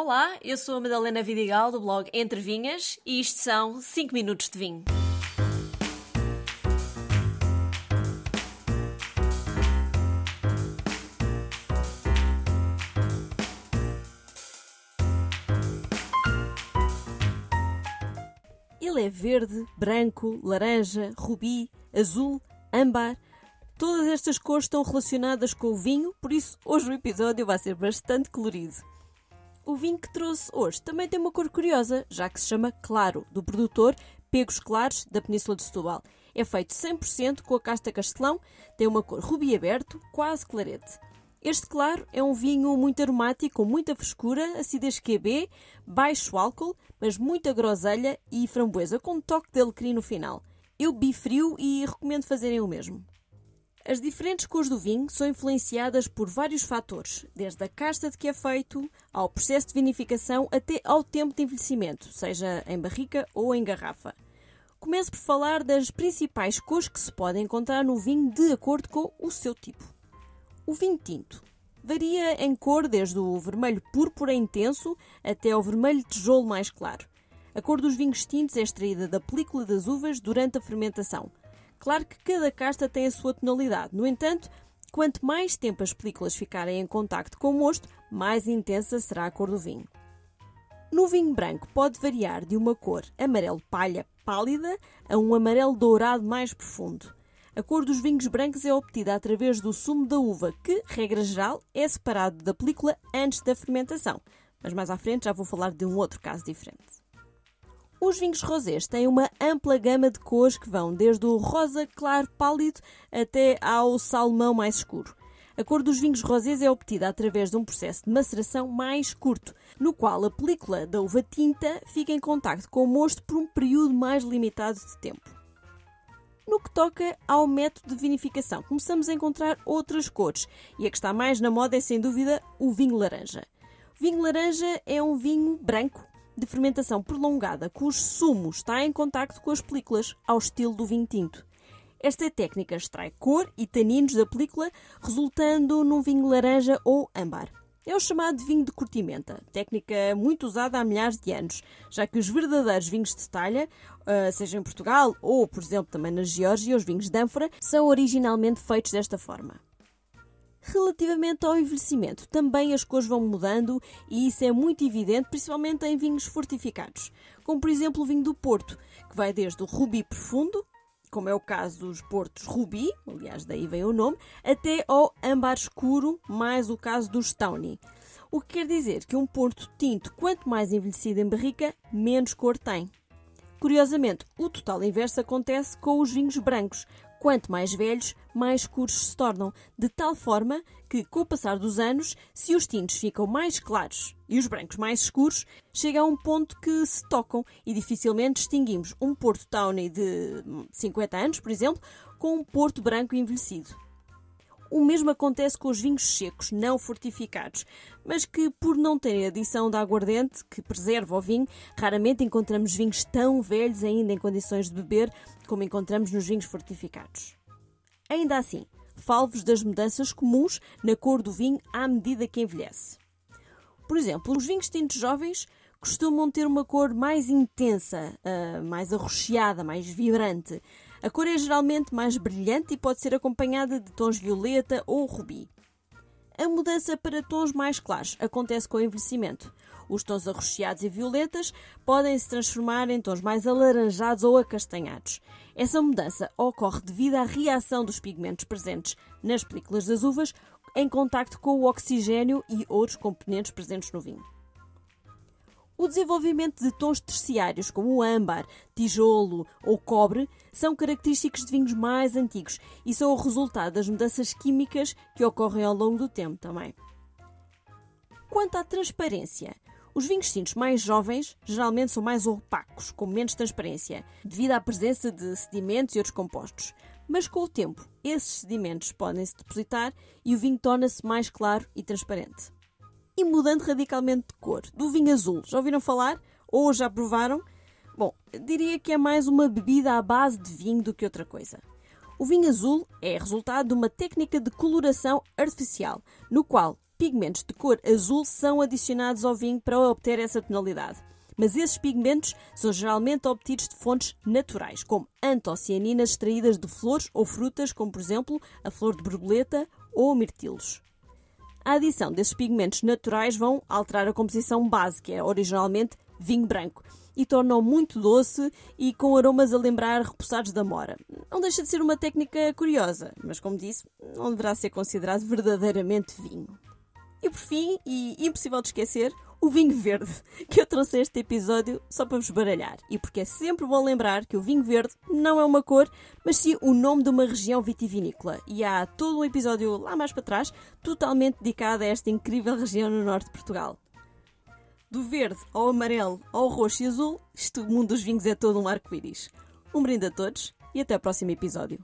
Olá, eu sou a Madalena Vidigal do blog Entre Vinhas e isto são 5 minutos de vinho. Ele é verde, branco, laranja, rubi, azul, âmbar. Todas estas cores estão relacionadas com o vinho, por isso hoje o episódio vai ser bastante colorido. O vinho que trouxe hoje também tem uma cor curiosa, já que se chama Claro, do produtor Pegos Claros, da Península de Setúbal. É feito 100% com a casta castelão, tem uma cor rubi aberto, quase clarete. Este Claro é um vinho muito aromático, com muita frescura, acidez QB, baixo álcool, mas muita groselha e framboesa, com um toque de alecrim no final. Eu bi frio e recomendo fazerem o mesmo. As diferentes cores do vinho são influenciadas por vários fatores, desde a casta de que é feito, ao processo de vinificação até ao tempo de envelhecimento, seja em barrica ou em garrafa. Começo por falar das principais cores que se podem encontrar no vinho de acordo com o seu tipo. O vinho tinto varia em cor desde o vermelho púrpura intenso até ao vermelho tijolo mais claro. A cor dos vinhos tintos é extraída da película das uvas durante a fermentação. Claro que cada casta tem a sua tonalidade. No entanto, quanto mais tempo as películas ficarem em contacto com o mosto, mais intensa será a cor do vinho. No vinho branco pode variar de uma cor amarelo palha pálida a um amarelo dourado mais profundo. A cor dos vinhos brancos é obtida através do sumo da uva, que, regra geral, é separado da película antes da fermentação. Mas mais à frente já vou falar de um outro caso diferente. Os vinhos rosés têm uma ampla gama de cores que vão desde o rosa claro pálido até ao salmão mais escuro. A cor dos vinhos rosés é obtida através de um processo de maceração mais curto, no qual a película da uva tinta fica em contacto com o mosto por um período mais limitado de tempo. No que toca ao método de vinificação, começamos a encontrar outras cores, e a que está mais na moda é sem dúvida o vinho laranja. O vinho laranja é um vinho branco de fermentação prolongada cujo sumo está em contacto com as películas, ao estilo do vinho tinto. Esta técnica extrai cor e taninos da película, resultando num vinho laranja ou âmbar. É o chamado vinho de curtimenta, técnica muito usada há milhares de anos, já que os verdadeiros vinhos de talha, ah, seja em Portugal ou, por exemplo, também na Geórgia, os vinhos de ânfora, são originalmente feitos desta forma. Relativamente ao envelhecimento, também as cores vão mudando e isso é muito evidente, principalmente em vinhos fortificados, como por exemplo o vinho do Porto, que vai desde o rubi profundo, como é o caso dos portos rubi, aliás daí vem o nome, até ao âmbar escuro, mais o caso do Stauny. O que quer dizer que um porto tinto, quanto mais envelhecido em barrica, menos cor tem. Curiosamente, o total inverso acontece com os vinhos brancos, Quanto mais velhos, mais escuros se tornam, de tal forma que, com o passar dos anos, se os tintos ficam mais claros e os brancos mais escuros, chega a um ponto que se tocam e dificilmente distinguimos um Porto Tawny de 50 anos, por exemplo, com um Porto branco envelhecido. O mesmo acontece com os vinhos secos, não fortificados, mas que, por não terem adição de aguardente que preserva o vinho, raramente encontramos vinhos tão velhos ainda em condições de beber como encontramos nos vinhos fortificados. Ainda assim, falo-vos das mudanças comuns na cor do vinho à medida que envelhece. Por exemplo, os vinhos tintos jovens costumam ter uma cor mais intensa, uh, mais arroxeada, mais vibrante. A cor é geralmente mais brilhante e pode ser acompanhada de tons violeta ou rubi. A mudança para tons mais claros acontece com o envelhecimento. Os tons arroxeados e violetas podem se transformar em tons mais alaranjados ou acastanhados. Essa mudança ocorre devido à reação dos pigmentos presentes nas películas das uvas em contacto com o oxigênio e outros componentes presentes no vinho. O desenvolvimento de tons terciários, como o âmbar, tijolo ou cobre, são característicos de vinhos mais antigos e são o resultado das mudanças químicas que ocorrem ao longo do tempo também. Quanto à transparência, os vinhos tintos mais jovens geralmente são mais opacos, com menos transparência, devido à presença de sedimentos e outros compostos. Mas com o tempo, esses sedimentos podem se depositar e o vinho torna-se mais claro e transparente e mudando radicalmente de cor. Do vinho azul, já ouviram falar? Ou já provaram? Bom, diria que é mais uma bebida à base de vinho do que outra coisa. O vinho azul é resultado de uma técnica de coloração artificial, no qual pigmentos de cor azul são adicionados ao vinho para obter essa tonalidade. Mas esses pigmentos são geralmente obtidos de fontes naturais, como antocianinas extraídas de flores ou frutas, como por exemplo a flor de borboleta ou mirtilos. A adição desses pigmentos naturais vão alterar a composição base, que é originalmente vinho branco, e tornam muito doce e com aromas a lembrar repousados da mora. Não deixa de ser uma técnica curiosa, mas como disse, não deverá ser considerado verdadeiramente vinho. E por fim, e impossível de esquecer, o vinho verde, que eu trouxe este episódio só para vos baralhar. E porque é sempre bom lembrar que o vinho verde não é uma cor, mas sim o nome de uma região vitivinícola. E há todo um episódio lá mais para trás, totalmente dedicado a esta incrível região no norte de Portugal. Do verde ao amarelo ao roxo e azul, o mundo dos vinhos é todo um arco-íris. Um brinde a todos e até o próximo episódio.